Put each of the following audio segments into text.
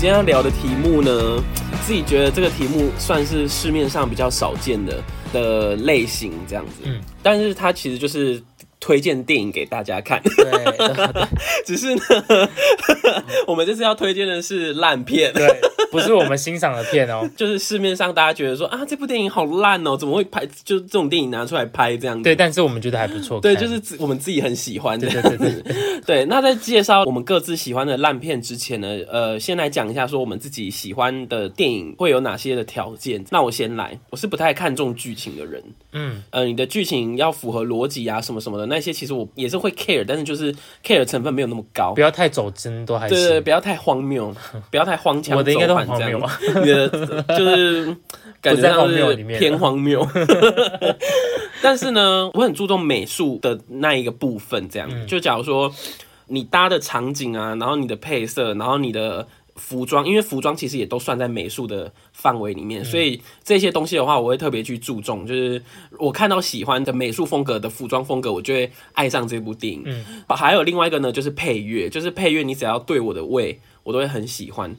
今天要聊的题目呢，自己觉得这个题目算是市面上比较少见的的类型，这样子。嗯，但是它其实就是推荐电影给大家看。对，只是呢，我们这次要推荐的是烂片。对，不是我们欣赏的片哦，就是市面上大家觉得说啊，这部电影好烂哦，怎么会拍？就是这种电影拿出来拍这样子。对，但是我们觉得还不错。对，就是自我们自己很喜欢的。对对对对 对，那在介绍我们各自喜欢的烂片之前呢，呃，先来讲一下说我们自己喜欢的电影会有哪些的条件。那我先来，我是不太看重剧情的人。嗯，呃，你的剧情要符合逻辑啊，什么什么的那些，其实我也是会 care，但是就是 care 成分没有那么高，不要太走真都还对对，不要太荒谬，不要太荒腔我的应该都很荒谬啊你的就是感觉上是偏荒谬。但是呢，我很注重美术的那一个部分，这样、嗯就假如说你搭的场景啊，然后你的配色，然后你的。服装，因为服装其实也都算在美术的范围里嗯面，所以这些东西的话，我会特别去注重。就是我看到喜欢的美术风格的服装风格，我就会爱上这部电影。嗯，还有另外一个呢，就是配乐，就是配乐，你只要对我的胃，我都会很喜欢。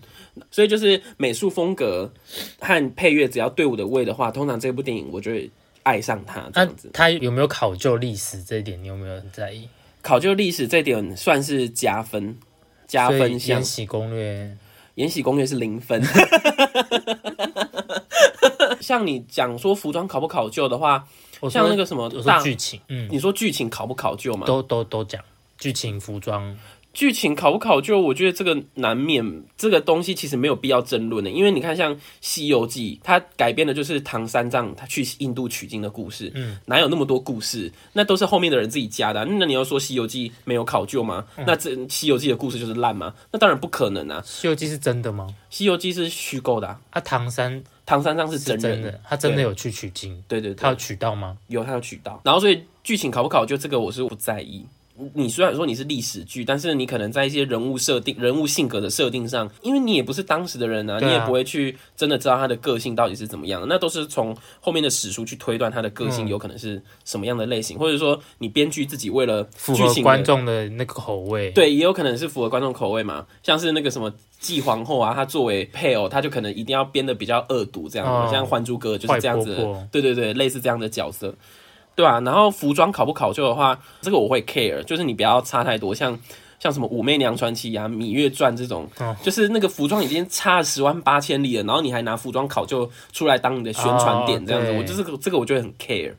所以就是美术风格和配乐，只要对我的胃的话，通常这部电影我就会爱上它。这那样子，他有没有考究历史这一点，你有没有很在意？考究历史这点算是加分，加分项延。禧攻略》《延禧攻略》是零分。像你讲说服装考不考究的话，像那个什么剧情，嗯，你说剧情考不考究嘛？都都都讲剧情、服装，剧情考不考究，我觉得这个难免，这个东西其实没有必要争论的，因为你看像《西游记》，它改编的就是唐三藏他去印度取经的故事，嗯，哪有那么多故事？那都是后面的人自己加的啊、那你要说《西游记》没有考究吗？那这《西游记》的故事就是烂吗？那当然不可能啊，《西游记》是真的吗？《西游记》是虚构的、啊，啊，唐三唐三藏是是真的，他真的有去取经，对对对，他有取到吗？有他有取到，然后所以剧情考不考究这个我是不在意。你虽然说你是历史剧，但是你可能在一些人物设定、人物性格的设定上，因为你也不是当时的人啊，啊你也不会去真的知道他的个性到底是怎么样的，那都是从后面的史书去推断他的个性有可能是什么样的类型，或者说你编剧自己为了符合剧情观众的那个口味，，对，也有可能是符合观众口味嘛，像是那个什么继皇后啊，她作为配偶，她就可能一定要编的比较恶毒这样，哦像《还珠格格》就是这样子对对对，类似这样的角色，对啊。然后服装考不考究的话，这个我会 care，就是你不要差太多，像。像什么《武媚娘传奇》啊，《芈月传》这种，哦就是那个服装已经差十万八千里了，然后你还拿服装考究出来当你的宣传点，哦这样子，对我就是这个这个我就会很 care。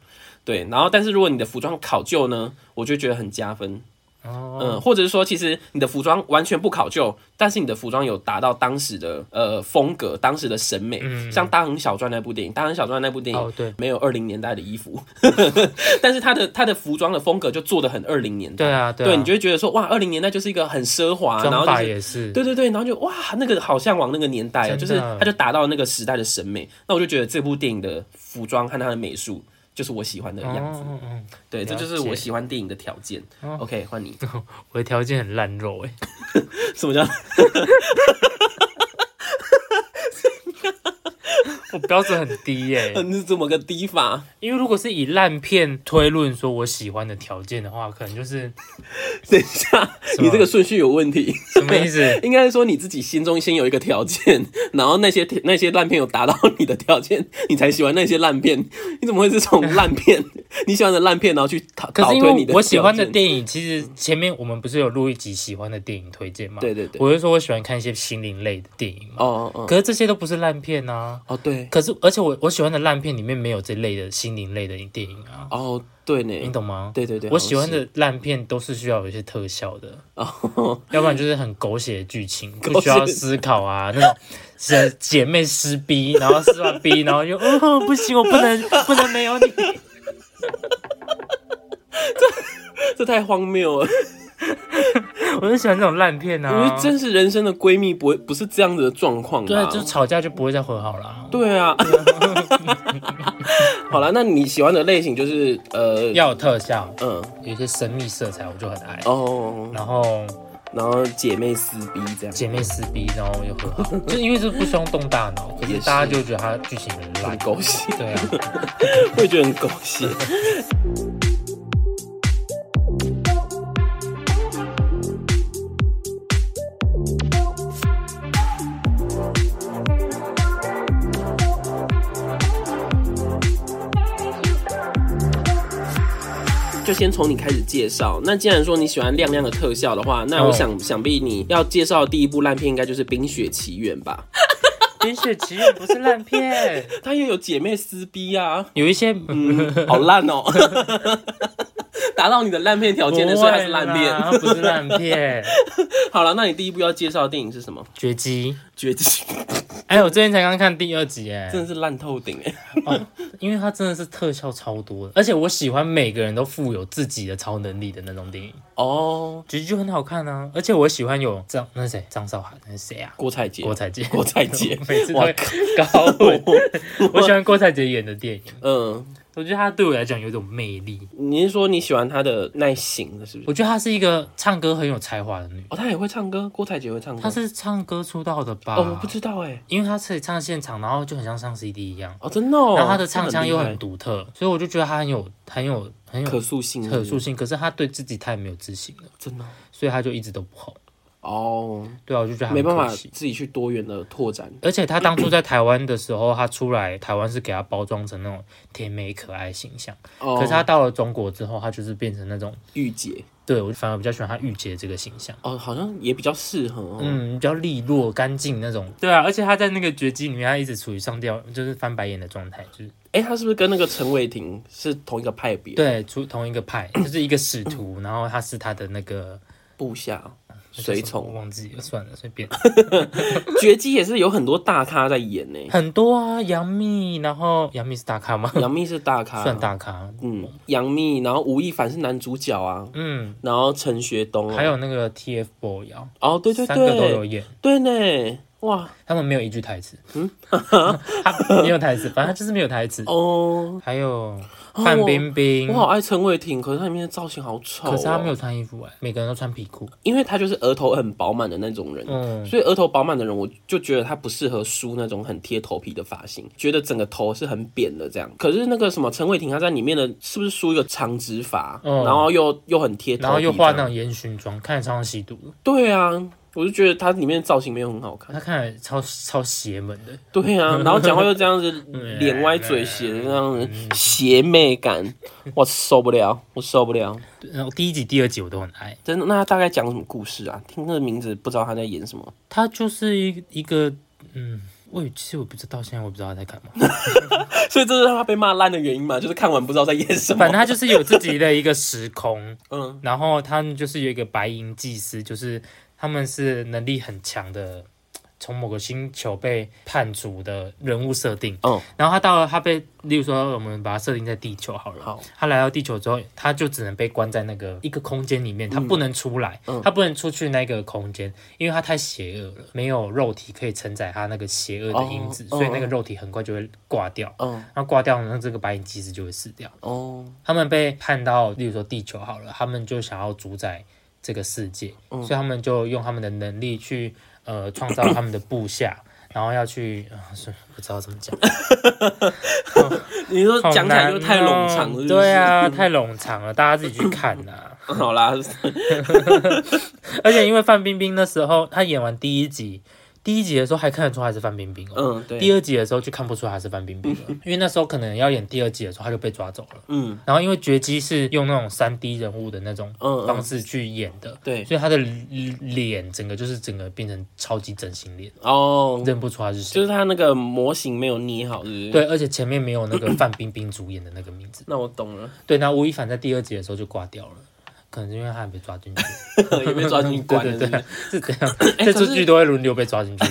对，然后但是如果你的服装考究呢，我就觉得很加分。哦，嗯，或者是说，其实你的服装完全不考究，但是你的服装有达到当时的呃风格、当时的审美。像《大亨小传》那部电影，《大亨小传》那部电影、对没有二零年代的衣服，但是他的他的服装的风格就做的很二零年代。对啊，啊，对你就会觉得说，哇，二零年代就是一个很奢华，然后就是也是，对对对，然后就哇，那个好向往那个年代啊，就是他就达到那个时代的审美。那我就觉得这部电影的服装和它的美术就是我喜欢的样子。哦嗯嗯，对，这就是我喜欢电影的条件。OK，换你。我的条件很烂肉哎，什么叫？我 标准很低耶，你是怎么个低法？因为如果是以烂片推论说我喜欢的条件的话，可能就是 等一下，你这个顺序有问题。什么意思？应该是说你自己心中先有一个条件，然后那些那些烂片有达到你的条件，你才喜欢那些烂片。你怎么会是从烂片你喜欢的烂片，然后去讨推你的我喜欢的电影，其实前面我们不是有录一集喜欢的电影推荐吗？对对对我就说我喜欢看一些心灵类的电影嘛。哦哦哦可是这些都不是烂片啊。哦对可是，而且我我喜欢的烂片里面没有这类的心灵类的电影啊，哦对呢，你懂吗？对对对，我喜欢的烂片都是需要有一些特效的，哦，要不然就是很狗血的剧情，不需要思考啊，那种姐姐妹撕逼，然后撕完逼，然后就哦不行，我不能不能没有你。这这太荒谬了。我就喜欢这种烂片我啊觉得。真实人生的闺蜜不会不是这样子的状况吧？对啊，就吵架就不会再和好了。对啊。好了，那你喜欢的类型就是呃，要有特效，嗯有一些神秘色彩，我就很爱。哦，然后然后姐妹撕逼这样，姐妹撕逼，然后又和好，就因为这不需要动大脑，可是是大家就会觉得它剧情很烂很。狗血，对啊，我也觉得很狗血。就先从你开始介绍。那既然说你喜欢亮亮的特效的话，那我想、想必你要介绍的第一部烂片应该就是《冰雪奇缘》吧？《冰雪奇缘》不是烂片，它也有姐妹撕逼啊，有一些嗯，好烂哦。达到你的烂片条件的，所以它是烂片。它不是烂片，《好了，那你第一部要介绍的电影是什么？绝迹》。绝技，哎，我最近才刚看第二集，哎，真的是烂透顶哎！哦，因为它真的是特效超多的，而且我喜欢每个人都富有自己的超能力的那种电影，哦，绝技就很好看啊。而且我喜欢有张那是谁张韶涵那是谁啊？郭采洁，郭采洁，郭采洁 每次都会高我。我喜欢郭采洁演的电影，嗯，我觉得她对我来讲有一种魅力。你是说你喜欢她的耐心的，是不是？我觉得她是一个唱歌很有才华的女，哦，她也会唱歌，郭采洁会唱歌。她是唱歌出道的吧？哦，我不知道哎。因为她可以唱现场，然后就很像唱 CD 一样，哦，真的哦。然后她的唱腔又很独特，所以我就觉得她很有很有很有可塑性，可塑性。可是她对自己太没有自信了，真的所以她就一直都不红。哦，对啊，我就觉得她没办法自己去多元的拓展。而且他当初在台湾的时候，他出来台湾是给他包装成那种甜美可爱形象，哦，可是他到了中国之后，他就是变成那种，御姐对我反而比较喜欢他御姐这个形象。哦，好像也比较适合哦。嗯，比较利落、干净那种。对啊，而且他在那个绝技里面，他一直处于上吊，就是翻白眼的状态，就是哎，他是不是跟那个陈伟霆是同一个派别？，对，出同一个派，就是一个使徒，然后他是他的那个部下随从。忘记了，算了，随便。绝技也是有很多大咖在演呢。很多啊，杨幂，然后杨幂是大咖吗？杨幂是大咖，算。大咖。嗯，杨幂，然后吴亦凡是男主角啊，嗯，然后陈学冬啊，还有那个 TFBOY 啊，哦，对对三个都有对，演，对呢，哇他们没有一句台词，嗯，他没有台词，反正他就是没有台词。哦，还有范冰冰我，好爱陈伟霆，可是他里面的造型好丑、哦，可是他没有，穿衣服哎，每个人都穿皮裤。因为他就是额头很饱满的那种人。嗯，所以额头饱满的人，我就觉得他不适合梳那种很贴头皮的发型，觉得整个头是很扁的这样。可是那个什么陈伟霆，他在里面的是不是梳一个长直发，嗯然后又又很贴然后又化那种烟熏妆，看着超像吸毒的。对啊，我就觉得他里面的造型没有很好看。他看起来超超邪门的。对啊，然后讲话又这样子，嗯脸歪嘴斜的这样子，邪魅感，我受不了，我受不了。然后第一集、第二集我都很爱。真的，那他大概讲什么故事啊？听那个名字不知道他在演什么。他就是一一个，嗯，我也其实我不知道，现在我不知道他在干嘛。所以这是让他被骂烂的原因嘛？就是看完不知道在演什么。反正他就是有自己的一个时空，嗯，然后他们就是有一个白银祭司，就是他们是能力很强的，从某个星球被判处的人物设定。哦，然后他到了，他被，例如说我们把它设定在地球好了。好，他来到地球之后，他就只能被关在那个一个空间里面，他不能出来，嗯他不能出去那个空间，因为他太邪恶了，没有肉体可以承载他那个邪恶的因子，哦所以那个肉体很快就会挂掉。嗯，那挂掉，那这个白银骑士就会死掉。哦，他们被判到，例如说地球好了，他们就想要主宰这个世界，嗯。所以他们就用他们的能力去呃创造他们的部下，然后要去啊，是不知道怎么讲，你说好讲起来就太冗长对啊，，太冗长了，大家自己去看呐、好啦，而且因为范冰冰那时候她演完第一集，第一集的时候还看得出来是范冰冰哦。嗯，对，第二集的时候就看不出来她是范冰冰了，因为那时候可能要演第二集的时候，他就被抓走了。嗯然后因为绝技是用那种三 D 人物的那种方式去演的，对，所以他的脸整个就是整个变成超级整形脸，哦，认不出他是谁。就是他那个模型没有捏好，是不是？，对，而且前面没有那个范冰冰主演的那个名字。那我懂了，对，那吴亦凡在第二集的时候就挂掉了，可能是因为他还被抓进去。也被抓进去 关了，对对是这样，这出剧都会轮流被抓进去。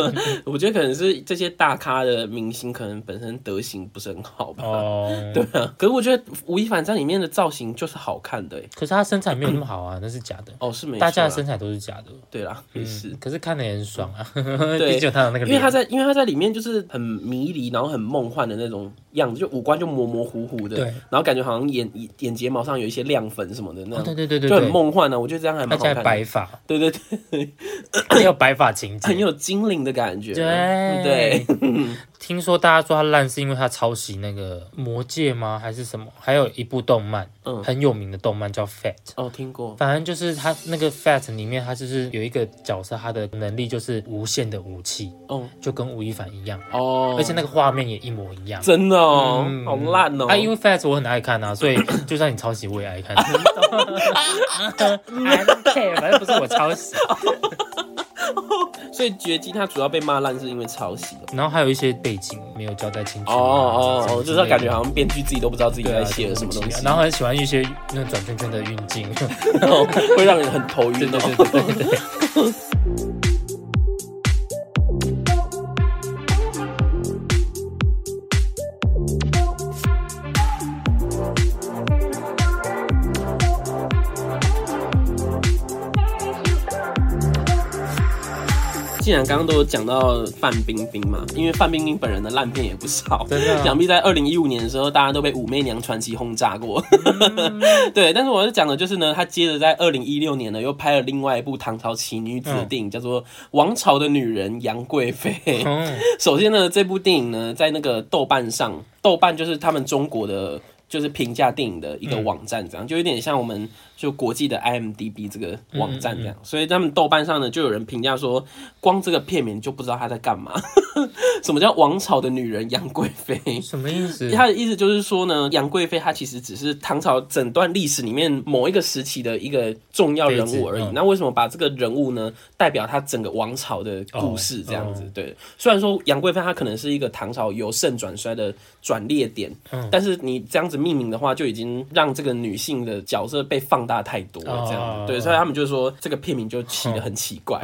我觉得可能是这些大咖的明星，可能本身德行不是很好吧。哦，对啊，可是我觉得吴亦凡在里面的造型就是好看的，哎，可是他身材没有那么好啊，那是假的。哦，是没大家的身材都是假的，对啦，也是。可是看的也很爽啊。对毕竟有他的那个，因为他在，因为他在里面就是很迷离，然后很梦幻的那种样子，就五官就模模糊糊的，对然后感觉好像眼眼睫毛上有一些亮粉什么的那哦对对对对就很，梦幻啊、我觉得这样还蛮好看的。白发，对对对，很有白发情节 很。有精灵的感觉。对对，听说大家说他烂是因为他抄袭那个《魔戒》吗？还是什么？还有一部动漫，嗯很有名的动漫叫《Fat》。哦，听过。反正就是他那个 Fat 里面，他就是有一个角色，他的能力就是无限的武器，哦就跟吴亦凡一样，哦，而且那个画面也一模一样。真的哦，嗯好烂哦。啊，因为 Fat 我很爱看啊，所以 就算你抄袭我也爱看。I don't care，反正不是我抄袭。所以绝技它主要被骂烂是因为抄袭的。然后还有一些背景没有交代清楚啊。哦哦就是感觉好像编剧自己都不知道自己在写了什么东西，然后很喜欢一些那种转圈圈的运镜。然 后会让人很头晕对对哦。对对对对。既然刚刚都有讲到范冰冰嘛，因为范冰冰本人的烂片也不少，真的啊想必在二零一五年的时候，大家都被《武媚娘传奇》轰炸过。嗯 对，但是我要讲的就是呢，她接着在二零一六年呢，又拍了另外一部唐朝奇女子的电影，叫做《王朝的女人杨贵妃》。嗯，首先呢，这部电影呢，在那个豆瓣上，豆瓣就是他们中国的。就是评价电影的一个网站，这样、就有点像我们就国际的 IMDB 这个网站这样，所以他们豆瓣上呢就有人评价说，光这个片名就不知道他在干嘛。什么叫王朝的女人杨贵妃？什么意思？他的意思就是说呢，杨贵妃她其实只是唐朝整段历史里面某一个时期的一个重要人物而已。嗯那为什么把这个人物呢，代表他整个王朝的故事这样子？哦对，虽然说杨贵妃她可能是一个唐朝由盛转衰的转捩点，嗯但是你这样子命名的话，就已经让这个女性的角色被放大太多了，这样子。哦对，所以他们就说这个片名就起的很奇怪。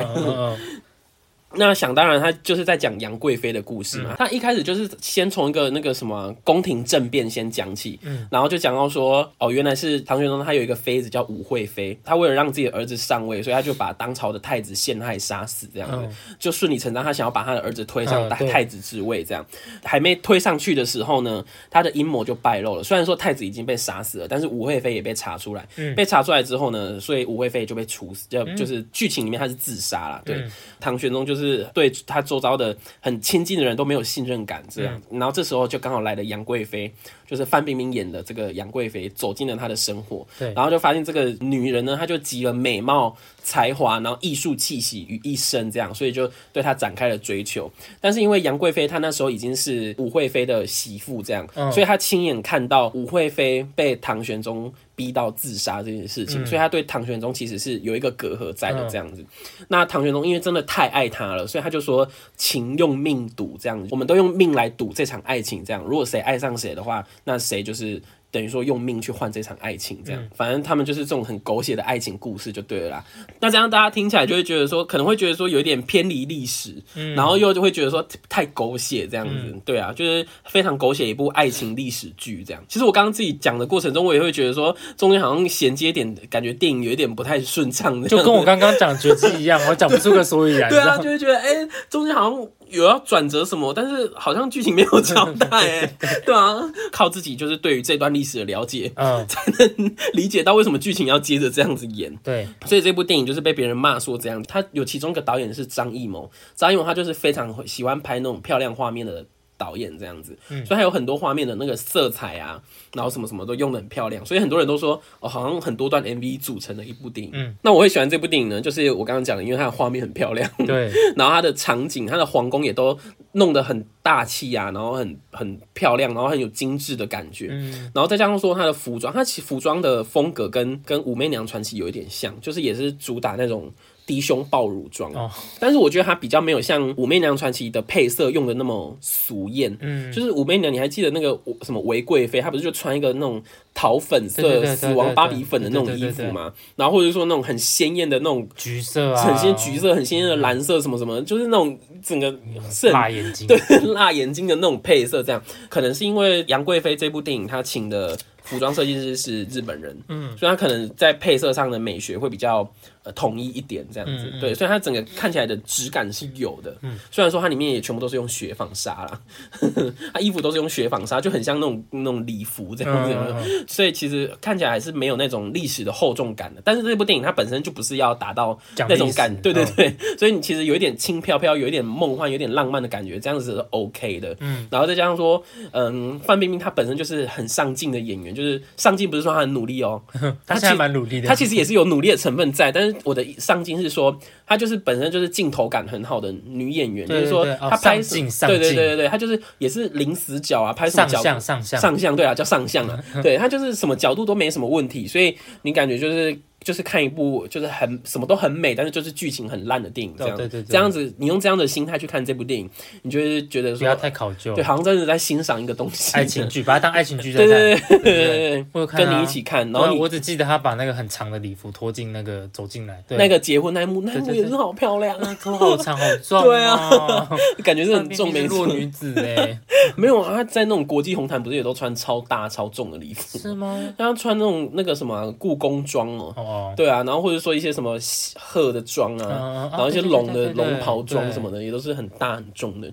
那想当然，他就是在讲杨贵妃的故事嗯。嘛。他一开始就是先从一个那个什么宫廷政变先讲起，嗯。然后就讲到说，哦，原来是唐玄宗他有一个妃子叫武惠妃，他为了让自己的儿子上位，所以他就把当朝的太子陷害杀死，这样子、嗯就顺理成章，他想要把他的儿子推上大太太子之位，这样。还没推上去的时候呢，他的阴谋就败露了。虽然说太子已经被杀死了，但是武惠妃也被查出来，嗯。被查出来之后呢，所以武惠妃就被处死，就就是剧情里面他是自杀了，对。嗯。唐玄宗就是对他周遭的很亲近的人都没有信任感，这样。然后这时候就刚好来了杨贵妃，就是范冰冰演的这个杨贵妃走进了他的生活，对。然后就发现这个女人呢，她就集了美貌、才华，然后艺术气息于一身，这样，所以就对他展开了追求。但是因为杨贵妃她那时候已经是武惠妃的媳妇，这样，嗯所以她亲眼看到武惠妃被唐玄宗逼到自杀这件事情，所以她对唐玄宗其实是有一个隔阂在的，这样子。那唐玄宗因为真的太爱她了，所以他就说情用命赌这样子，我们都用命来赌这场爱情。这样，如果谁爱上谁的话，那谁就是等于说用命去换这场爱情。这样，反正他们就是这种很狗血的爱情故事就对了啦。那这样大家听起来就会觉得说，可能会觉得说有一点偏离历史，然后又就会觉得说太狗血这样子。对啊，就是非常狗血一部爱情历史剧这样。其实我刚刚自己讲的过程中，我也会觉得说中间好像衔接点，感觉电影有一点不太顺畅的，就跟我刚刚讲绝技一样，我讲不出个所以然，对啊，就会觉得哎、中间好像有要转折什么，但是好像剧情没有交代、哎，对。啊，靠自己就是对于这段历史的了解，嗯，才能理解到为什么剧情要接着这样子演。对，所以这部电影就是被别人骂说这样，他有其中一个导演是张艺谋，张艺谋他就是非常喜欢拍那种漂亮画面的导演这样子，所以他有很多画面的那个色彩啊，然后什么什么都用的很漂亮，所以很多人都说哦，好像很多段 MV 组成的一部电影。嗯。那我会喜欢这部电影呢，就是我刚刚讲的，因为它的画面很漂亮，对，然后它的场景、它的皇宫也都弄得很大气啊，然后很很漂亮，然后很有精致的感觉。嗯，然后再加上说它的服装，它其服装的风格跟跟武媚娘传奇有一点像，就是也是主打那种低胸爆乳装。哦。但是我觉得它比较没有像武媚娘传奇的配色用的那么俗艳。嗯，就是武媚娘，你还记得那个什么韦贵妃，她不是就穿一个那种桃粉色死亡芭比粉的那种衣服吗？然后或者说那种很鲜艳的那种橘色啊，很鲜橘色、很鲜艳的蓝色，什么什么，就是那种整个是辣眼睛，对辣眼睛的那种配色，这样。可能是因为杨贵妃这部电影，她请的服装设计师是日本人，嗯，所以她可能在配色上的美学会比较呃统一一点这样子。对，所以它整个看起来的质感是有的。嗯，虽然说它里面也全部都是用雪纺纱啦，它衣服都是用雪纺纱，就很像那种那种礼服这样子。所以其实看起来还是没有那种历史的厚重感的。但是这部电影它本身就不是要达到那种感，对对嗯对，所以你其实有一点轻飘飘，有一点梦幻，有点浪漫的感觉，这样子是 OK 的。嗯，然后再加上说，嗯，范冰冰她本身就是很上进的演员，就是上进不是说她很努力哦，她其实蛮努力的。她其实也是有努力的成分在，但是我的上镜是说，她就是本身就是镜头感很好的女演员，对就是说她拍对对对对对，她就是也是零死角啊，拍什么上角相上相，上相对啊，叫上相啊，对，她就是什么角度都没什么问题，所以你感觉就是就是看一部就是很什么都很美，但是就是剧情很烂的电影这样，对对对。这样子你用这样的心态去看这部电影，你就会觉得不要，太考究。对，。好像真的在欣赏一个东西，爱情剧，把它当爱情剧在对，看。对对对跟你一起看，然后我我只记得他把那个很长的礼服拖进那个走进来，对。那个结婚那一幕，那一幕也是好漂亮。啊，那头好长好壮对啊，感觉是很重，范冰冰没错，弱女子哎，没有啊，他在那种国际红毯不是也都穿超大超重的礼服，是吗？他穿那种那个什么啊故宫装哦。哦，对啊，然后或者说一些什么鹤的装啊，嗯然后一些龙的龙袍装什么的，也都是很大很重的。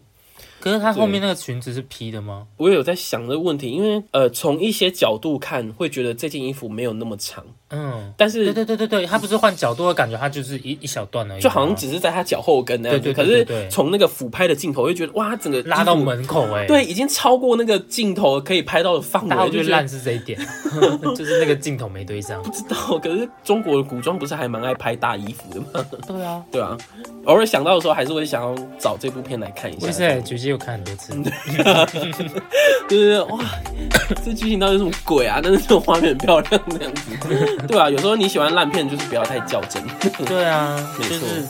可是他后面那个裙子是披的吗？我也有在想这个问题，因为呃，从一些角度看，会觉得这件衣服没有那么长，嗯，但是对对对对对，他不是换角度，的感觉他就是一一小段而已，就好像只是在他脚后跟那样子。对对可是对对对从那个俯拍的镜头，会觉得哇，他整个拉到，门口哎，对，已经超过那个镜头可以拍到的范围，就是烂是这一点，就是那个镜头没对上。不知道。可是中国的古装不是还蛮爱拍大衣服的吗？对啊，对啊，偶尔想到的时候，还是会想要找这部片来看一下。我是菊姐有看很多次，就是哇，这剧情到底是什么鬼啊？但是这种画面很漂亮，那样子，对啊，有时候你喜欢烂片，就是不要太较真。对啊，没错就是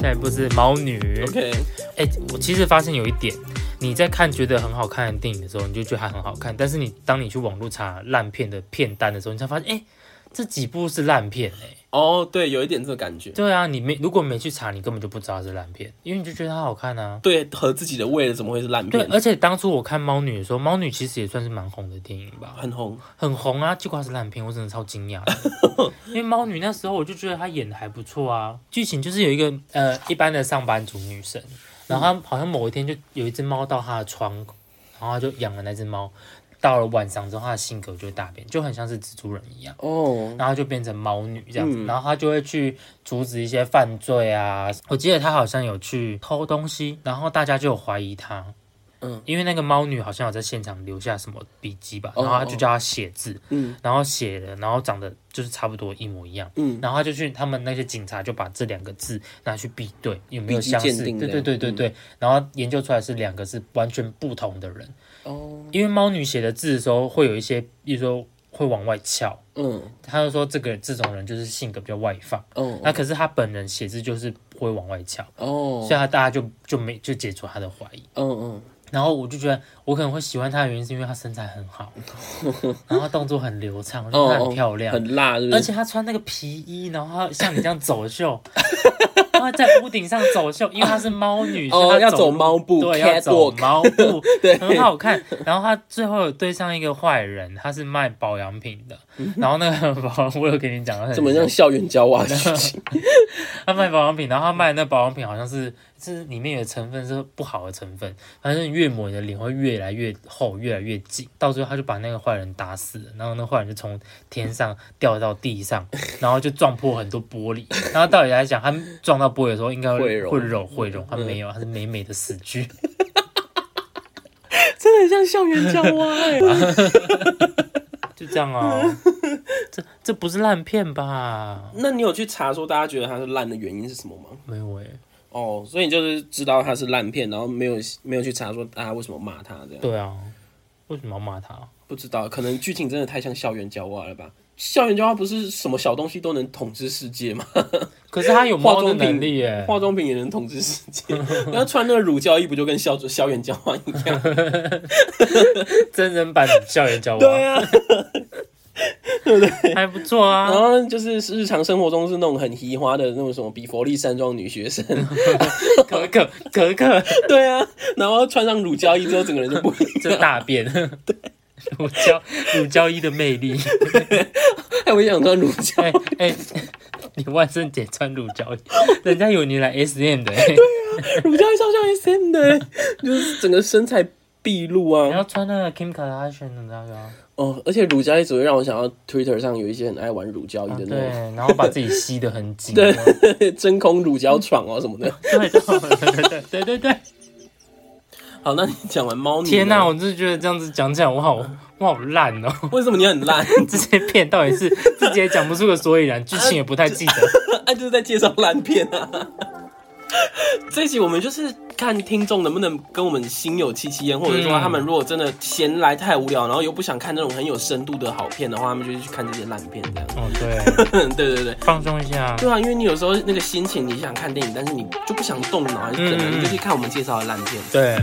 下一部是猫女。OK，哎、我其实发现有一点，你在看觉得很好看的电影的时候，你就觉得它很好看，但是你当你去网络查烂片的片单的时候，你才发现，哎、这几部是烂片哎、哦，对，有一点这个感觉，对啊，你没如果没去查，你根本就不知道是烂片，因为你就觉得它好看啊。对，合自己的胃了，怎么会是烂片。对，而且当初我看《猫女》的时候，《猫女》其实也算是蛮红的电影吧，很红，很红啊，结果它是烂片，我真的超惊讶。因为《猫女》那时候我就觉得她演的还不错啊，剧情就是有一个呃一般的上班族女生，然后他好像某一天就有一只猫到他的窗口，然后他就养了那只猫。到了晚上之后，他的性格就会大变，就很像是蜘蛛人一样，哦，然后就变成猫女这样子，嗯然后他就会去阻止一些犯罪啊。我记得他好像有去偷东西，然后大家就有怀疑她，嗯，因为那个猫女好像有在现场留下什么笔记吧，哦然后她就叫她写字，嗯。然后写了，然后长得就是差不多一模一样，嗯，然后他就去他们那些警察就把这两个字拿去比对有没有相似，对对对对对，然后研究出来是两个是完全不同的人，哦，因为猫女写的字的时候会有一些，比如说会往外翘，嗯，他就说这个这种人就是性格比较外放，哦，那可是他本人写字就是不会往外翘，哦。所以，他大家就就没就解除他的怀疑。嗯嗯，然后我就觉得我可能会喜欢他的原因是因为他身材很好，然后他动作很流畅，我觉得他很漂亮，很辣，是是？而且他穿那个皮衣，然后他像你这样走秀，他在屋顶上走秀，因为她是猫女，哦要走猫步对，要走猫步，对很好看。然后他最后有对上一个坏人，他是卖保养品的，然后那个保，我有跟你讲，怎么像校园交往的剧情？他卖保养品，然后他卖的那保养品好像是是里面有成分是不好的成分，反正越抹你的脸会越来越厚，越来越紧，到最后他就把那个坏人打死了，然后那坏人就从天上掉到地上，然后就撞破很多玻璃，然后道理来讲，他撞到玻璃的时候应该会融会融会融，他没有，他是美美的死去。真的很像校园交往哎。就这样啊，这这不是烂片吧？那你有去查说大家觉得它是烂的原因是什么吗？没有诶、哦，所以你就是知道它是烂片，然后没有没有去查说大家为什么骂它这样。对啊，为什么要骂他？不知道，可能剧情真的太像校园交往了吧？校园交往不是什么小东西都能统治世界吗？可是他有化妆品能力耶，化妆品也能统治世界，然后穿那个乳胶衣不就跟校 校园交往一样？真人版校园交往。对啊，对不对？还不错啊。然后就是日常生活中是那种很奇花的那种什么比佛利山庄女学生，可可可可，对啊，然后穿上乳胶衣之后，整个人就不一样。这大便，对，乳胶乳胶衣的魅力。哎，我想穿乳胶，哎哎，你万圣节穿乳胶衣，人家有你来 S M 的。对啊乳胶衣超像 S M 的，就是整个身材毕露啊。你要穿那个 Kim Kardashian 的那个。哦，而且乳胶衣只会让我想到 Twitter 上有一些很爱玩乳胶衣的那种，对，然后把自己吸得很紧，对，真空乳胶床哦什么的，对对对对对对。好，那你讲完猫女，天哪，我就是觉得这样子讲起来，我好我好烂哦。为什么你很烂？这些片到底是自己也讲不出个所以然，剧情也不太记得，啊，就是在介绍烂片啊。这一集我们就是看听众能不能跟我们心有戚戚焉，或者说他们如果真的闲来太无聊，然后又不想看那种很有深度的好片的话，他们就去看这些烂片这样。哦，对，对对对，放松一下。对啊，因为你有时候那个心情，你想看电影，但是你就不想动脑，还是怎么，你就去看我们介绍的烂片。对。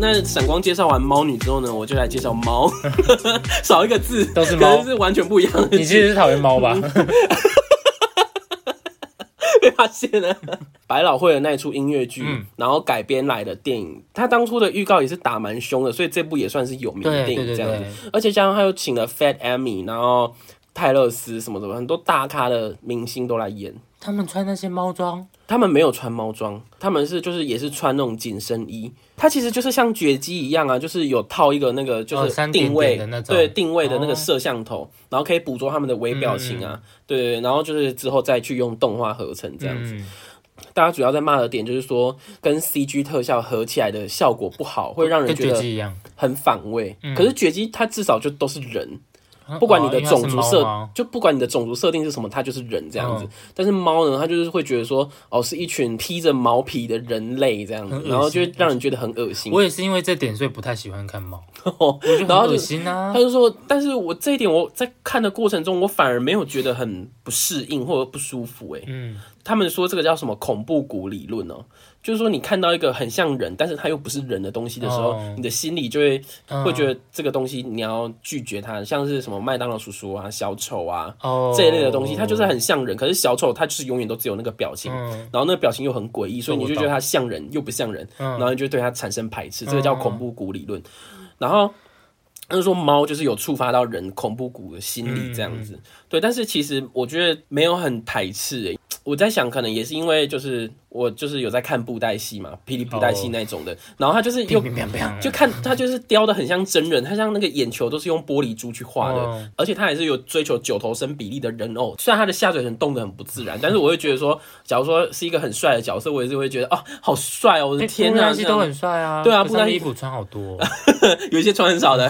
那闪光介绍完猫女之后呢，我就来介绍猫，少一个字都是猫，是完全不一样的。你其实是讨厌猫吧？被发现了。百老汇的那一出音乐剧，然后改编来的电影，他当初的预告也是打蛮凶的，所以这部也算是有名的电影这样子。而且加上他又请了 Fat Amy，然后泰勒斯什么什么很多大咖的明星都来演。他们穿那些猫装。他们没有穿猫装，他们是就是也是穿那种紧身衣。它其实就是像绝机一样啊，就是有套一个那个就是定位的那种，对定位的那个摄像头，然后可以捕捉他们的微表情啊，对对，然后就是之后再去用动画合成这样子。大家主要在骂的点就是说，跟 CG 特效合起来的效果不好，会让人觉得很反胃。可是绝机它至少就都是人。不管你的种族设，就不管你的种族设定是什么，它就是人这样子。但是猫呢，它就是会觉得说，哦，是一群披着毛皮的人类这样子，然后就让人觉得很恶心。我也是因为这点，所以不太喜欢看猫。然后恶心啊！他就说，但是我这一点我在看的过程中，我反而没有觉得很不适应或者不舒服。哎，嗯，他们说这个叫什么恐怖谷理论哦。就是说，你看到一个很像人，但是它又不是人的东西的时候，你的心里就会会觉得这个东西你要拒绝它，像是什么麦当劳叔叔啊、小丑啊这一类的东西，它就是很像人，可是小丑他就是永远都只有那个表情，然后那个表情又很诡异，所以你就觉得他像人又不像人，然后就对他产生排斥，这个叫恐怖谷理论。然后他就说猫就是有触发到人恐怖谷的心理这样子，对，但是其实我觉得没有很排斥诶。我在想，可能也是因为就是我就是有在看布袋戏嘛，霹雳布袋戏那种的，然后他就是又 就看他就是雕的很像真人，他像那个眼球都是用玻璃珠去画的，而且他也是有追求九头身比例的人偶，虽然他的下嘴唇动得很不自然，但是我会觉得说，假如说是一个很帅的角色，我也是会觉得哦，好帅哦，我的天哪，都很帅啊，对啊，布袋衣服穿好多，有一些穿很少的，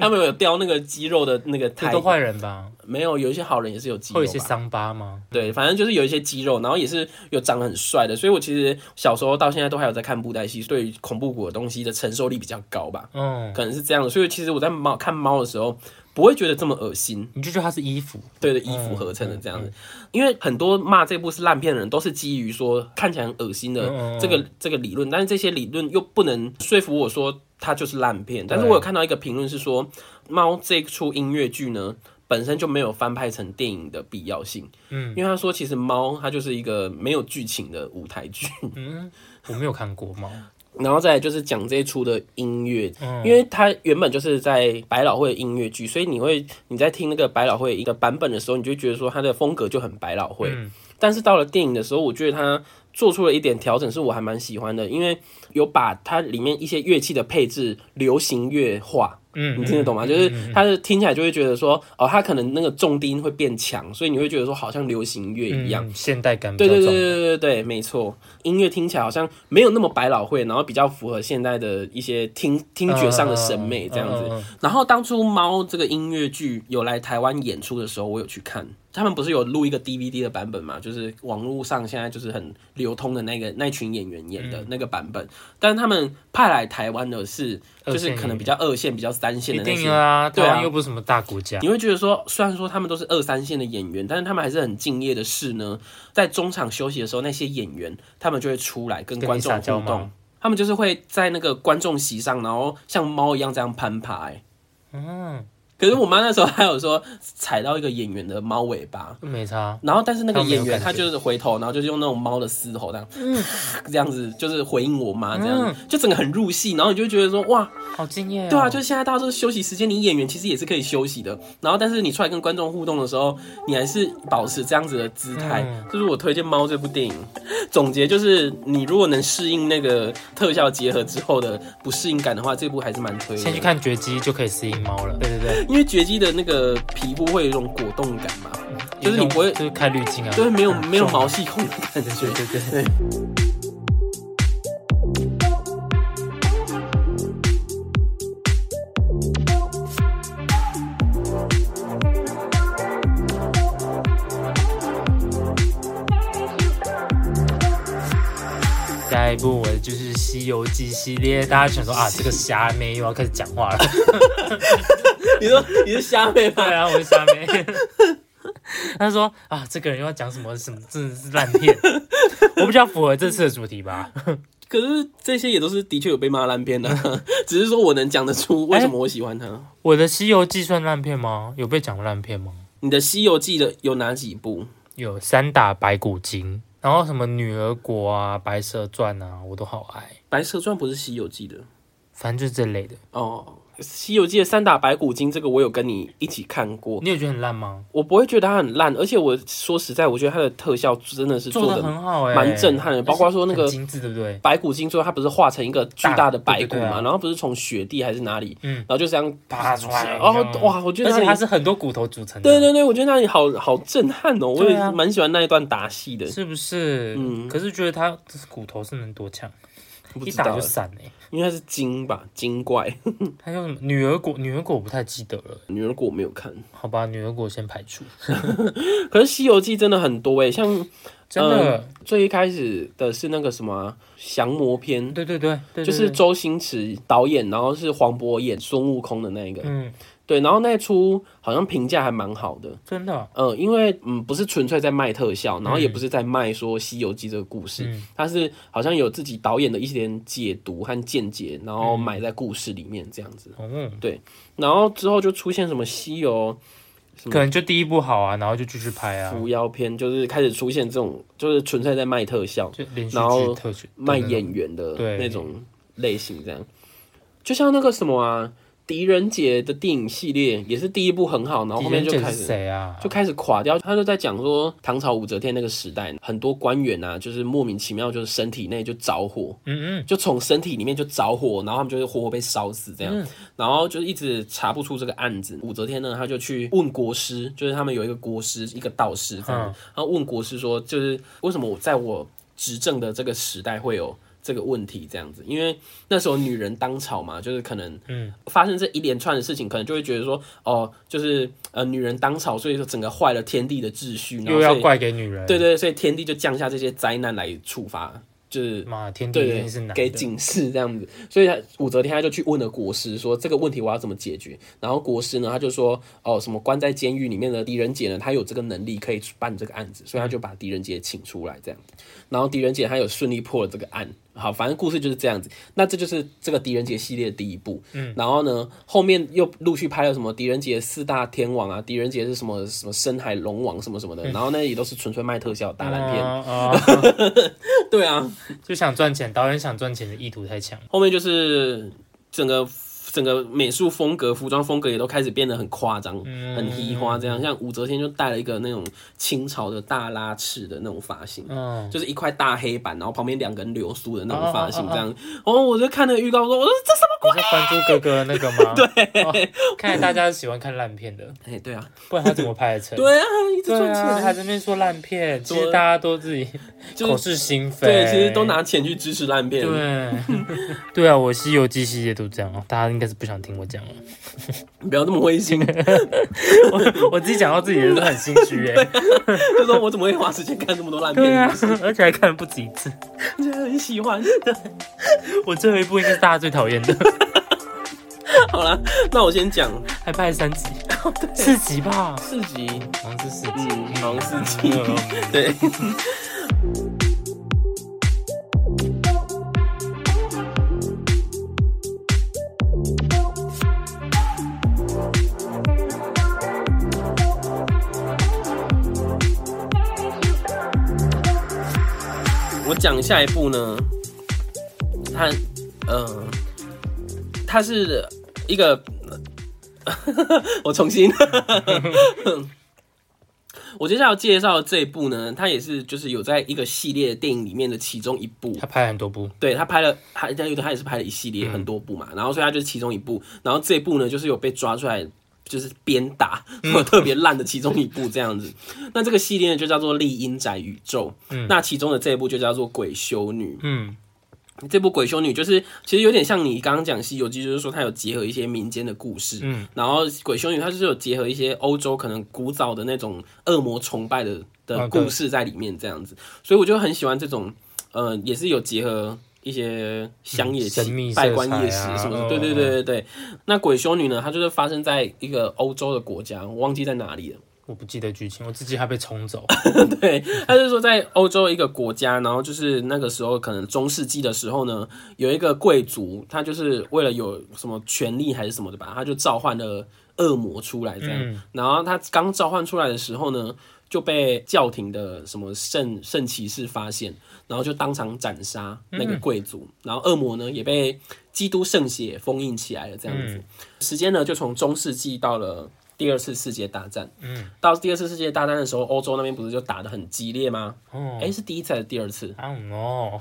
他们有雕那个肌肉的那个，都坏人吧？没有，有一些好人也是有肌肉，会有一些伤疤吗？对，反正。就是有一些肌肉，然后也是有长得很帅的，所以我其实小时候到现在都还有在看布袋戏，对于恐怖谷的东西的承受力比较高吧。嗯，可能是这样的，所以其实我在猫看猫的时候不会觉得这么恶心，你就觉得它是衣服，对的，衣服合成的这样子。因为很多骂这部是烂片的人，都是基于说看起来很恶心的这个这个理论，但是这些理论又不能说服我说它就是烂片。但是我有看到一个评论是说，猫这出音乐剧呢。本身就没有翻拍成电影的必要性，嗯，因为他说其实猫它就是一个没有剧情的舞台剧，嗯，我没有看过猫，然后再来就是讲这一出的音乐，嗯。因为它原本就是在百老汇音乐剧，所以你会你在听那个百老汇一个版本的时候，你就觉得说它的风格就很百老汇，但是到了电影的时候，我觉得它做出了一点调整，是我还蛮喜欢的，因为有把它里面一些乐器的配置流行乐化。嗯，你听得懂吗？就是它是听起来就会觉得说，哦，它可能那个重低音会变强，所以你会觉得说好像流行乐一样，现代感。对对对对对对对，没错，音乐听起来好像没有那么百老汇，然后比较符合现代的一些听听觉上的审美这样子。然后当初猫这个音乐剧有来台湾演出的时候，我有去看。他们不是有录一个 DVD 的版本嘛？就是网络上现在就是很流通的那个那群演员演的那个版本，但是他们派来台湾的是就是可能比较二线、比较三线的那些。啊，对啊，又不是什么大国家。你会觉得说，虽然说他们都是二三线的演员，但是他们还是很敬业的是呢，在中场休息的时候，那些演员他们就会出来跟观众互动。他们就是会在那个观众席上，然后像猫一样这样攀爬。嗯。可是我妈那时候还有说踩到一个演员的猫尾巴，没差。然后但是那个演员他就是回头，然后就是用那种猫的嘶吼这样，这样子就是回应我妈这样，就整个很入戏。然后你就觉得说哇，好敬业。对啊，就是现在大家都是休息时间，你演员其实也是可以休息的。然后但是你出来跟观众互动的时候，你还是保持这样子的姿态。就是我推荐《猫》这部电影，总结就是你如果能适应那个特效结合之后的不适应感的话，这部还是蛮推。先去看《绝迹》就可以适应猫了。对对对。因为绝迹的那个皮肤会有一种果冻感嘛，就是你不会就是开滤镜啊，对，没有没有毛细孔的感觉，对对对。下一部我就是《西游记》系列，大家想说啊，这个虾妹又要开始讲话了。你说你是虾妹吗？对啊，我是虾妹。他说啊，这个人又要讲什么什么，真的是烂片。我比较符合这次的主题吧。可是这些也都是的确有被骂烂片的，只是说我能讲得出为什么我喜欢他。我的《西游记》算烂片吗？有被讲烂片吗？你的《西游记》的有哪几部？有三打白骨精。然后什么女儿国啊、白蛇传啊，我都好爱。白蛇传不是西游记的，反正就是这类的哦。《西游记》的三打白骨精，这个我有跟你一起看过。你有觉得很烂吗？我不会觉得它很烂，而且我说实在，我觉得它的特效真的是做的很好，哎，蛮震撼的。包括说那个精致，对不对？白骨精最后它不是化成一个巨大的白骨嘛？然后不是从雪地还是哪里，嗯，然后就这样爬出来。哦，哇，我觉得它是很多骨头组成的。对对对，我觉得那里好好震撼哦，我也蛮喜欢那一段打戏的，是不是？嗯，可是觉得它骨头是能多强？一打就散哎，因为它是精吧，精怪。还有女儿国，女儿国我不太记得了。女儿国我没有看，好吧，女儿国先排除。可是《西游记》真的很多哎，像真的最一开始的是那个什么降魔篇，对对对，就是周星驰导演，然后是黄渤演孙悟空的那个，嗯。对，然后那出好像评价还蛮好的，真的。嗯，因为嗯不是纯粹在卖特效，然后也不是在卖说《西游记》这个故事，它是好像有自己导演的一些解读和见解，然后埋在故事里面这样子。嗯，对。然后之后就出现什么西游，可能就第一部好啊，然后就继续拍啊。伏妖篇就是开始出现这种，就是纯粹在卖特效，然后卖演员的那种类型，这样。就像那个什么啊。狄仁杰的电影系列也是第一部很好，然后后面就开始谁啊，就开始垮掉。他就在讲说唐朝武则天那个时代，很多官员啊，就是莫名其妙就是身体内就着火，嗯嗯，就从身体里面就着火，然后他们就是活活被烧死这样，然后就一直查不出这个案子。武则天呢，他就去问国师，就是他们有一个国师，一个道士这样，然后问国师说，就是为什么我在我执政的这个时代会有。这个问题这样子，因为那时候女人当朝嘛，就是可能嗯发生这一连串的事情，可能就会觉得说哦，就是呃女人当朝，所以说整个坏了天地的秩序，又要怪给女人，对对，所以天地就降下这些灾难来处罚。就是嘛，天地是给警示这样子，所以他武则天他就去问了国师说这个问题我要怎么解决？然后国师呢他就说哦什么关在监狱里面的狄仁杰呢，他有这个能力可以办这个案子，所以他就把狄仁杰请出来这样，然后狄仁杰他有顺利破了这个案。好，反正故事就是这样子。那这就是这个狄仁杰系列的第一部。嗯，然后呢，后面又陆续拍了什么狄仁杰四大天王啊，狄仁杰是什么什么深海龙王什么什么的。然后那也都是纯粹卖特效打烂片。对啊，就想赚钱，导演想赚钱的意图太强。后面就是整个。整个美术风格、服装风格也都开始变得很夸张、很稀花，这样像武则天就戴了一个那种清朝的大拉翅的那种发型，就是一块大黑板，然后旁边两根流苏的那种发型，这样。哦，我就看那个预告说，我说这什么鬼？是《还珠格格》那个吗？对，看来大家喜欢看烂片的。哎，对啊，不然他怎么拍得成？对啊，一直赚钱。他这边说烂片，其实大家都自己口是心非。对，其实都拿钱去支持烂片。对，对啊，我《西游记》系列都这样，大家。应该是不想听我讲了。你 不要这么灰心，我我自己讲到自己人都很心虚哎，就说我怎么会花时间看这么多烂片？而且还看了不止一次，而且很喜欢。我最后一部应该是大家最讨厌的。好了，那我先讲，还拍了三集，四集吧，四集，好像是四集，嗯，好像是四集，对。我讲下一部呢，他，嗯，他是一个，我重新，我接下来要介绍的这一部呢，它也是就是有在一个系列电影里面的其中一部，他拍很多部，对他拍了，他他有他也是拍了一系列很多部嘛，然后所以他就是其中一部，然后这一部呢就是有被抓出来。就是鞭打或特别烂的其中一部这样子，那这个系列呢就叫做《丽音宅宇宙》，那其中的这一部就叫做《鬼修女》。嗯，这部《鬼修女》就是其实有点像你刚刚讲《西游记》，就是说它有结合一些民间的故事，嗯，然后《鬼修女》它就是有结合一些欧洲可能古早的那种恶魔崇拜的的故事在里面这样子，所以我就很喜欢这种，呃，也是有结合。一些乡野奇、拜官夜市什么的，对对对对对。那鬼修女呢？她就是发生在一个欧洲的国家，我忘记在哪里了。我不记得剧情，我自己还被冲走。对，他是说在欧洲一个国家，然后就是那个时候可能中世纪的时候呢，有一个贵族，他就是为了有什么权利还是什么的吧，他就召唤了恶魔出来这样。然后他刚召唤出来的时候呢，就被教廷的什么圣圣骑士发现。然后就当场斩杀那个贵族，然后恶魔呢也被基督圣血封印起来了。这样子，时间呢就从中世纪到了第二次世界大战。嗯，到第二次世界大战的时候，欧洲那边不是就打得很激烈吗？哦，哎，是第一次还是第二次？哦，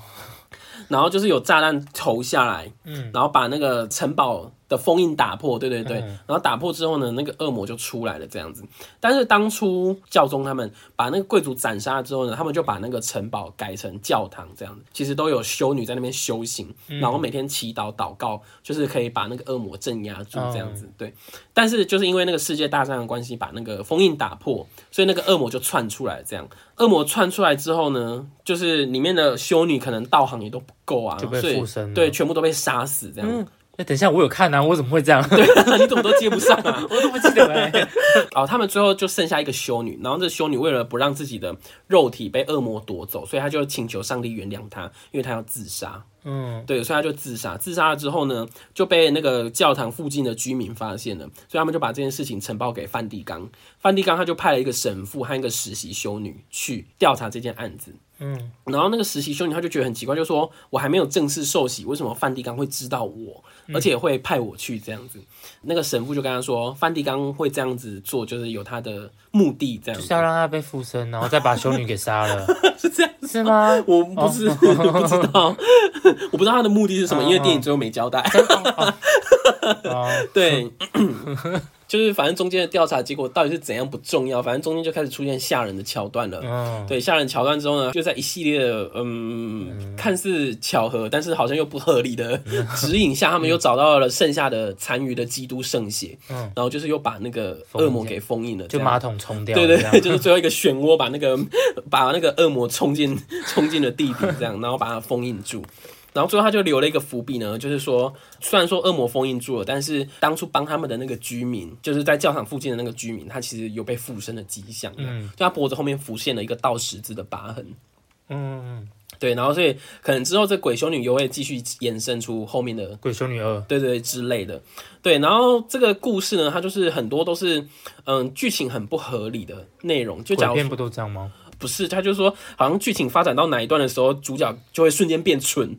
然后就是有炸弹投下来，嗯，然后把那个城堡。的封印打破，对对对，然后打破之后呢，那个恶魔就出来了这样子。但是当初教宗他们把那个贵族斩杀之后呢，他们就把那个城堡改成教堂这样子，其实都有修女在那边修行，然后每天祈祷祷告，就是可以把那个恶魔镇压住这样子。对，但是就是因为那个世界大战的关系，把那个封印打破，所以那个恶魔就窜出来这样。恶魔窜出来之后呢，就是里面的修女可能道行也都不够啊，所以对，全部都被杀死这样。哎，等一下，我有看啊，我怎么会这样？对，你怎么都接不上啊？我都不记得哎。哦，他们最后就剩下一个修女，然后这修女为了不让自己的肉体被恶魔夺走，所以她就请求上帝原谅她，因为她要自杀。嗯，对，所以她就自杀。自杀了之后呢，就被那个教堂附近的居民发现了，所以他们就把这件事情呈报给梵蒂冈。梵蒂冈他就派了一个神父和一个实习修女去调查这件案子。嗯，然后那个实习修女她就觉得很奇怪，就说：“我还没有正式受洗，为什么梵蒂冈会知道我？”而且会派我去这样子，那个神父就跟他说，梵蒂冈会这样子做，就是有他的目的，这样就是要让他被附身，然后再把修女给杀了，是这样是吗？我不是不知道，我不知道他的目的是什么，因为电影最后没交代。对。就是反正中间的调查结果到底是怎样不重要，反正中间就开始出现吓人的桥段了。嗯，对，吓人桥段之后呢，就在一系列的嗯看似巧合，但是好像又不合理的指引下，他们又找到了剩下的残余的基督圣血。嗯，然后就是又把那个恶魔给封印了，就马桶冲掉。对对对，就是最后一个漩涡，把那个把那个恶魔冲进冲进了地底，这样，然后把它封印住。然后最后他就留了一个伏笔呢，就是说，虽然说恶魔封印住了，但是当初帮他们的那个居民，就是在教堂附近的那个居民，他其实有被附身的迹象，嗯，就他脖子后面浮现了一个倒十字的疤痕，嗯，对，然后所以可能之后这鬼修女又会继续延伸出后面的鬼修女二，对对之类的，对，然后这个故事呢，它就是很多都是嗯剧情很不合理的内容，就假片不都这样吗？不是，他就说，好像剧情发展到哪一段的时候，主角就会瞬间变蠢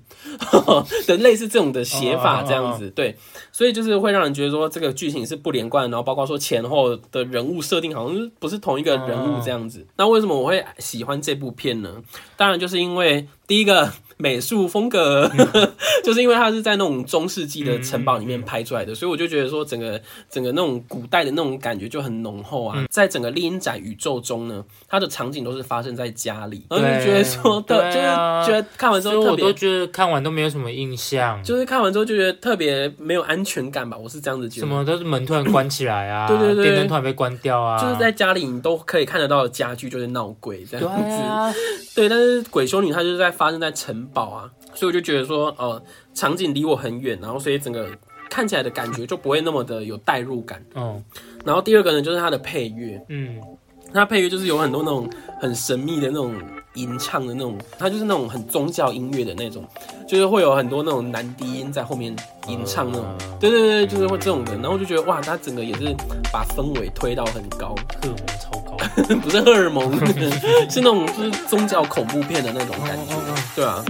的，类似这种的写法这样子，对，所以就是会让人觉得说这个剧情是不连贯，然后包括说前后的人物设定好像不是同一个人物这样子。那为什么我会喜欢这部片呢？当然就是因为第一个美术风格，就是因为它是在那种中世纪的城堡里面拍出来的，所以我就觉得说整个整个那种古代的那种感觉就很浓厚啊。在整个丽音宅宇宙中呢，它的场景都是发生在家里，然后就觉得说，对就是觉得看完之后我都。觉得看完都没有什么印象，就是看完之后就觉得特别没有安全感吧，我是这样子觉得。什么都是门突然关起来啊，对对对电灯突然被关掉啊，就是在家里你都可以看得到的家具，就是闹鬼这样子。啊，对，但是鬼修女她就是在发生在城堡啊，所以我就觉得说，呃，场景离我很远，然后所以整个看起来的感觉就不会那么的有代入感。哦，然后第二个呢，就是它的配乐，嗯，它配乐就是有很多那种很神秘的那种吟唱的那种，它就是那种很宗教音乐的那种，就是会有很多那种男低音在后面吟唱那种。嗯对对对，就是会这种的，然后我就觉得哇，它整个也是把氛围推到很高，荷尔蒙超高，不是荷尔蒙，是那种就是宗教恐怖片的那种感觉。对啊，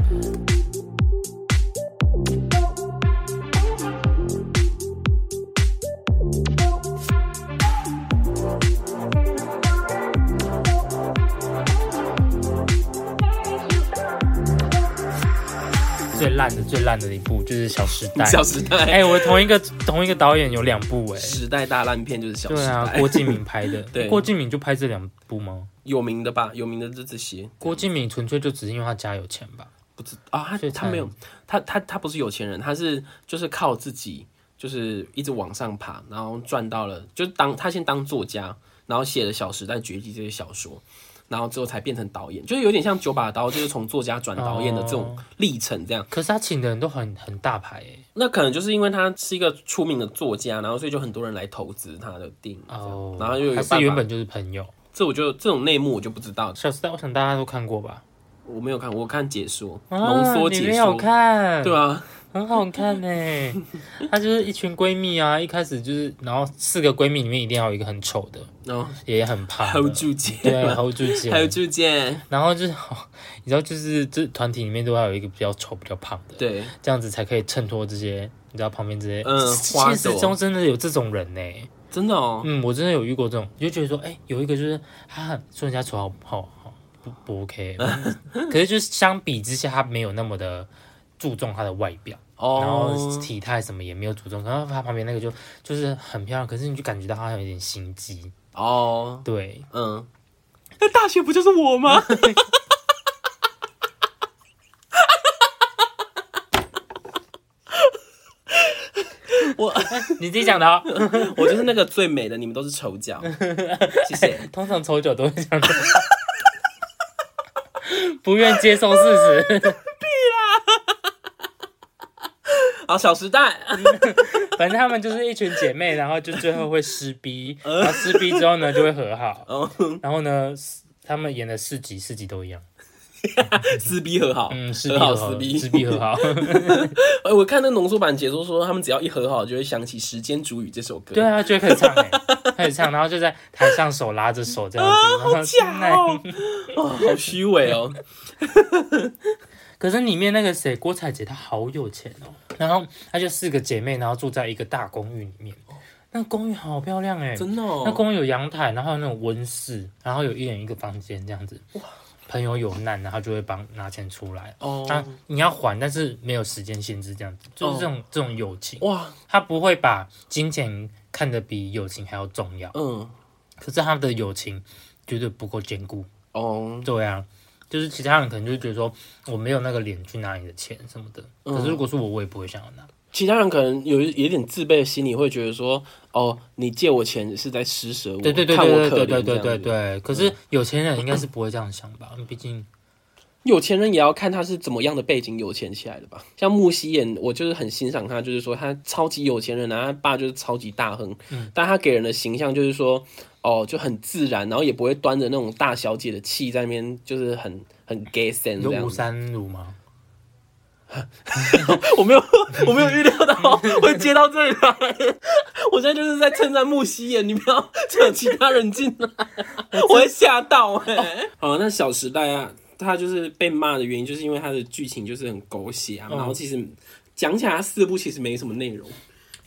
最烂的最烂的一部就是《小时代》，小时代，哎、我同一个 同一个导演有两部哎、时代大烂片就是小时代，对啊，郭敬明拍的，对郭敬明就拍这两部吗？有名的吧，有名的就这些，郭敬明纯粹就只是因为他家有钱吧？不知啊，他他没有，他他他不是有钱人，他是就是靠自己，就是一直往上爬，然后赚到了，就当他先当作家，然后写了《小时代绝迹》这些小说。然后之后才变成导演，就是有点像九把刀，就是从作家转导演的这种历程这样。可是他请的人都很很大牌哎、那可能就是因为他是一个出名的作家，然后所以就很多人来投资他的电影，哦，然后又有还是办法原本就是朋友。这我就这种内幕我就不知道，《小时代》我想大家都看过吧？我没有看，我看解说，啊浓缩解你没有说，看？对啊，很好看呢。她就是一群闺蜜啊，一开始就是，然后四个闺蜜里面一定要有一个很丑的，然后也很胖的，还有朱姐，对，hold 住姐，还有朱姐，然后就是，你知道，就是这团体里面都要有一个比较丑、比较胖的，对，这样子才可以衬托这些，你知道旁边这些，嗯花现实中真的有这种人呢。真的哦，嗯，我真的有遇过这种，就觉得说，哎、有一个就是他很说人家丑好好好不不 OK，可是就是相比之下，他没有那么的注重她的外表，然后哦，体态什么也没有注重，然后他旁边那个就就是很漂亮，可是你就感觉到他有点心机，哦，对，嗯，那大学不就是我吗？我 你自己讲的、哦，我就是那个最美的，你们都是丑角，谢谢。通常丑角都会这样子，不愿接受事实。好，《小时代》反正他们就是一群姐妹，然后就最后会撕逼，然后撕逼之后呢就会和好，哦，然后呢他们演的四集四集都一样，撕逼和好，嗯，撕逼和好，撕逼，撕逼和好，哎，我看那浓缩版解说说，他们只要一和好，就会想起《时间煮雨》这首歌。对啊，就会开始唱哎、开始唱，然后就在台上手拉着手这样子，然后假哦，哦好虚伪哦。可是里面那个谁，郭采洁她好有钱哦，然后她就四个姐妹，然后住在一个大公寓里面，那个公寓好漂亮哎，真的哦，那公寓有阳台，然后有那种温室，然后有一人一个房间这样子。朋友有难，然后就会帮拿钱出来。哦啊，你要还，但是没有时间限制，这样子就是这种、这种友情，哇，他不会把金钱看得比友情还要重要，嗯，可是他的友情绝对不够坚固。哦，对啊，就是其他人可能就会觉得说我没有那个脸去拿你的钱什么的，可是如果是我，我也不会想要拿。其他人可能有有点自卑的心理，会觉得说，哦，你借我钱是在施舍我，对对对对对对。可是有钱人应该是不会这样想吧？毕竟有钱人也要看他是怎么样的背景有钱起来的吧。像木西演，我就是很欣赏他，就是说他超级有钱人啊，他爸就是超级大亨，嗯但他给人的形象就是说，哦，就很自然，然后也不会端着那种大小姐的气在那边，就是很很 gay 森这样三如吗？我没有，我没有预料到会接到这里来。我现在就是在称赞木西耶，你不要扯其他人进来，我会吓到哎、好，那《小时代》啊，它就是被骂的原因，就是因为它的剧情就是很狗血啊，然后其实讲起来它四部其实没什么内容，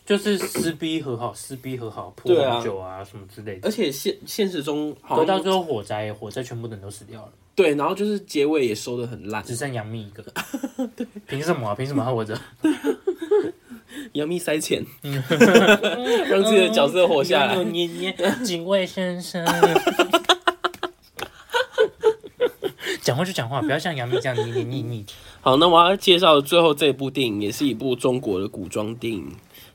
就是撕逼和好，撕逼和好，泼红酒啊什么之类的。而且现现实中得到最后火灾，火灾全部的人都死掉了。对，然后就是结尾也收的很烂，只剩杨幂一个。凭什么啊？凭什么他活着？杨幂塞钱，让自己的角色活下来。你你警卫先生，讲话就讲话，不要像杨幂这样黏黏腻腻。好，那我要介绍最后这部电影，也是一部中国的古装电影，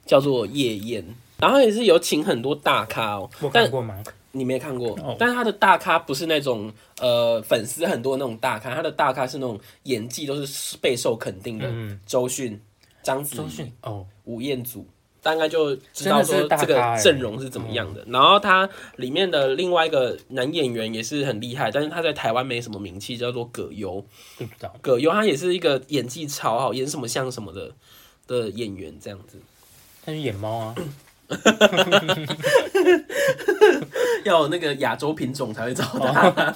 叫做《夜宴》，然后也是有请很多大咖哦。我看过吗？你没看过，但是他的大咖不是那种呃粉丝很多那种大咖，他的大咖是那种演技都是备受肯定的。周迅、章子怡、哦、吴彦祖，大概就知道说这个阵容是怎么样的。然后他里面的另外一个男演员也是很厉害，但是他在台湾没什么名气，叫做葛优。不知道葛优，他也是一个演技超好，演什么像什么的的演员这样子。他是演猫啊。要有那个亚洲品种才会找他。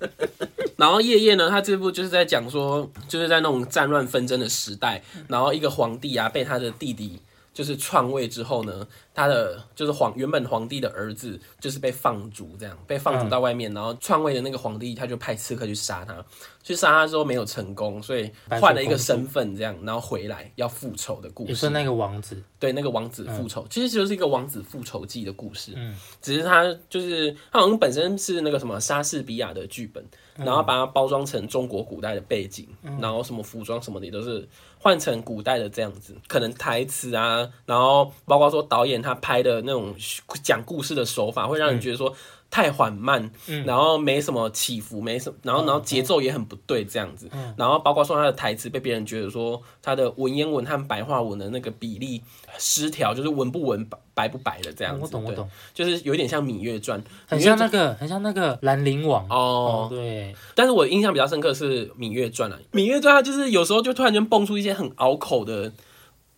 然后夜夜呢，他这部就是在讲说，就是在那种战乱纷争的时代，然后一个皇帝啊被他的弟弟。就是篡位之后呢，他的就是皇原本皇帝的儿子就是被放逐，这样被放逐到外面，然后篡位的那个皇帝他就派刺客去杀他，去杀他之后没有成功，所以换了一个身份这样，然后回来要复仇的故事。你说那个王子？对，那个王子复仇，其实就是一个王子复仇记的故事。嗯，只是他就是他好像本身是那个什么莎士比亚的剧本，然后把它包装成中国古代的背景，然后什么服装什么的都是。换成古代的这样子，可能台词啊，然后包括说导演他拍的那种讲故事的手法，会让人觉得说。太缓慢，然后没什么起伏，没什么，然后然后节奏也很不对，这样子，然后包括说他的台词被别人觉得说他的文言文和白话文的那个比例失调，就是文不文白不白的这样子。我懂我懂，就是有点像《芈月传》，很像那个很像那个兰陵王哦，对。但是我印象比较深刻是《芈月传》啊，《芈月传》它就是有时候就突然间蹦出一些很拗口的。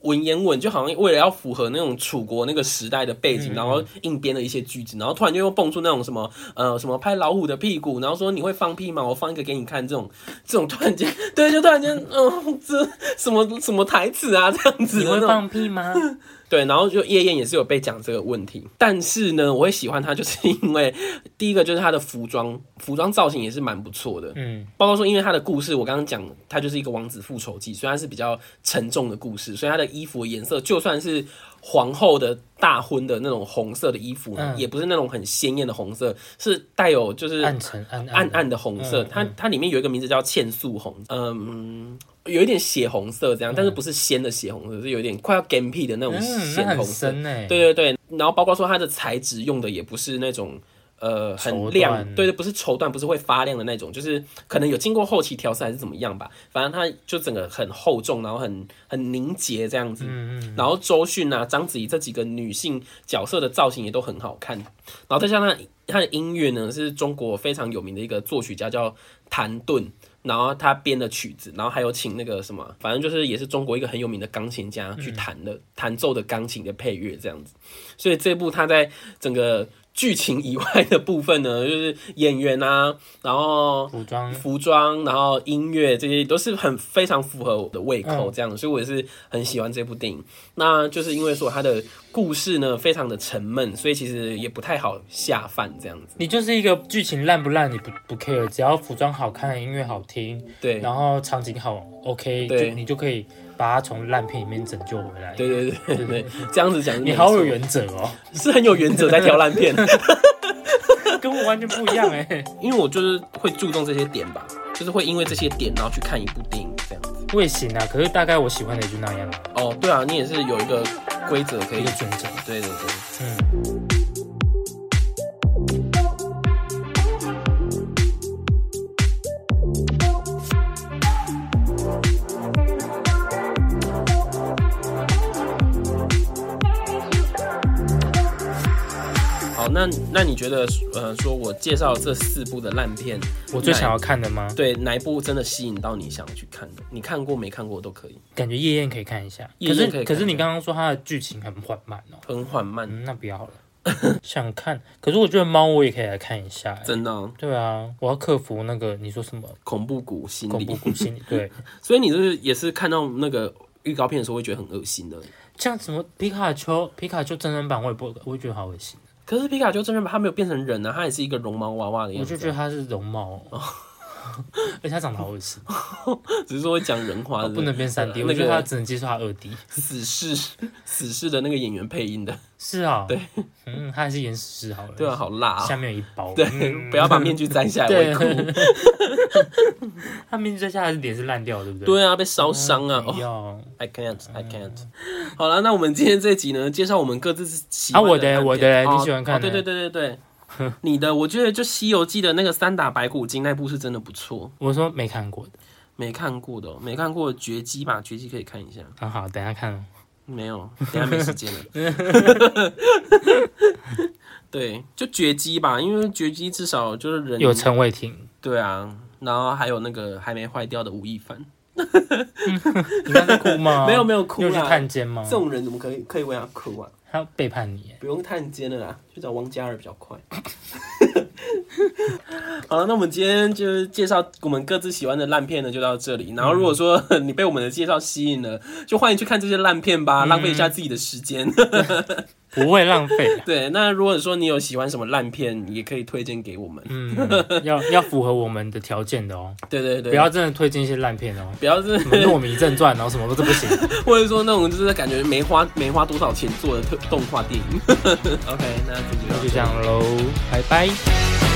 文言文就好像为了要符合那种楚国那个时代的背景，然后硬编了一些句子，然后突然就又蹦出那种什么呃什么拍老虎的屁股，然后说你会放屁吗？我放一个给你看，这种这种突然间对，就突然间嗯这什么什么台词啊这样子，你会放屁吗？对，然后就夜宴也是有被讲这个问题，但是呢，我会喜欢他，就是因为第一个就是他的服装，服装造型也是蛮不错的，嗯，包括说因为他的故事，我刚刚讲他就是一个王子复仇记，虽然是比较沉重的故事，所以他的衣服颜色就算是皇后的大婚的那种红色的衣服，也不是那种很鲜艳的红色，是带有就是暗沉暗暗暗的红色，它它里面有一个名字叫茜素红，嗯。有一点血红色这样，但是不是鲜的血红色，是有点快要 game 的那种鲜红色。对对对，然后包括说它的材质用的也不是那种呃很亮，对对，不是绸缎，不是会发亮的那种，就是可能有经过后期调色还是怎么样吧。反正它就整个很厚重，然后很很凝结这样子。嗯嗯。然后周迅啊、章子怡这几个女性角色的造型也都很好看。然后再加上它的音乐呢，是中国非常有名的一个作曲家叫谭盾。然后他编的曲子，然后还有请那个什么，反正就是也是中国一个很有名的钢琴家去弹的弹奏的钢琴的配乐这样子，所以这部他在整个。剧情以外的部分呢，就是演员啊，然后服装、服装，然后音乐这些都是很非常符合我的胃口，这样，所以我也是很喜欢这部电影。那就是因为说它的故事呢非常的沉闷，所以其实也不太好下饭这样子。你就是一个剧情烂不烂你不不 care，只要服装好看、音乐好听，对，然后场景好，OK，对，你就可以。把它从烂片里面拯救回来。对对对对对，这样子讲，你好有原则哦，是很有原则在挑烂片，跟我完全不一样哎。因为我就是会注重这些点吧，就是会因为这些点然后去看一部电影这样子。我也行啊，可是大概我喜欢的也就那样。哦，对啊，你也是有一个规则可以准则。对对对，嗯。那那你觉得，呃，说我介绍这四部的烂片，我最想要看的吗？对，哪一部真的吸引到你想要去看的？你看过没看过都可以。感觉夜宴可以看一下，可是可是你刚刚说它的剧情很缓慢哦，很缓慢，那不要了。想看，可是我觉得猫我也可以来看一下。真的？对啊，我要克服那个你说什么恐怖谷心理？恐怖谷心理。对，所以你是也是看到那个预告片的时候会觉得很恶心的。像什么皮卡丘，皮卡丘真人版我也不，我也觉得好恶心。可是皮卡丘真人版他没有变成人啊，他也是一个绒毛娃娃的样子。我就觉得它是绒毛。而且他长得好恶心，只是说会讲人话，不能变三 D，呃我觉得他只能接受他二 D。死侍死侍的那个演员配音的，是啊，对，嗯，他还是演死侍好了。对啊，好辣啊！下面有一包。对，嗯不要把面具摘下来，我会对哭。他面具摘下来脸是烂掉的，对不对？对啊，被烧伤啊！哦 I can't, I can't。好了，那我们今天这集呢，介绍我们各自喜啊欢我的我的哦你喜欢看的对对对对，你的我觉得就《西游记》的那个三打白骨精那部是真的不错，我说没看过的，没看过的哦、没看过《绝迹》吧，《绝迹》可以看一下。很好，等一下看。没有，等下没时间了。对，就绝迹吧，因为绝迹至少就是人有陈伟霆，对啊，然后还有那个还没坏掉的吴亦凡，你刚才哭吗？没有没有哭你有去啦，探监吗这？种人怎么可以可以为他哭啊？他背叛你，不用探监了啦，去找汪嘉尔比较快。好了，那我们今天就是介绍我们各自喜欢的烂片呢，就到这里。然后如果说 你被我们的介绍吸引了，就欢迎去看这些烂片吧，浪费一下自己的时间。不会浪费。对，那如果说你有喜欢什么烂片，也可以推荐给我们。嗯，要要符合我们的条件的哦，对对对，不要真的推荐一些烂片哦，不要是什么糯米正传，然后什么都是不行。或者说那种就是感觉没花没花多少钱做的特动画电影。OK，那就这样喽，拜拜。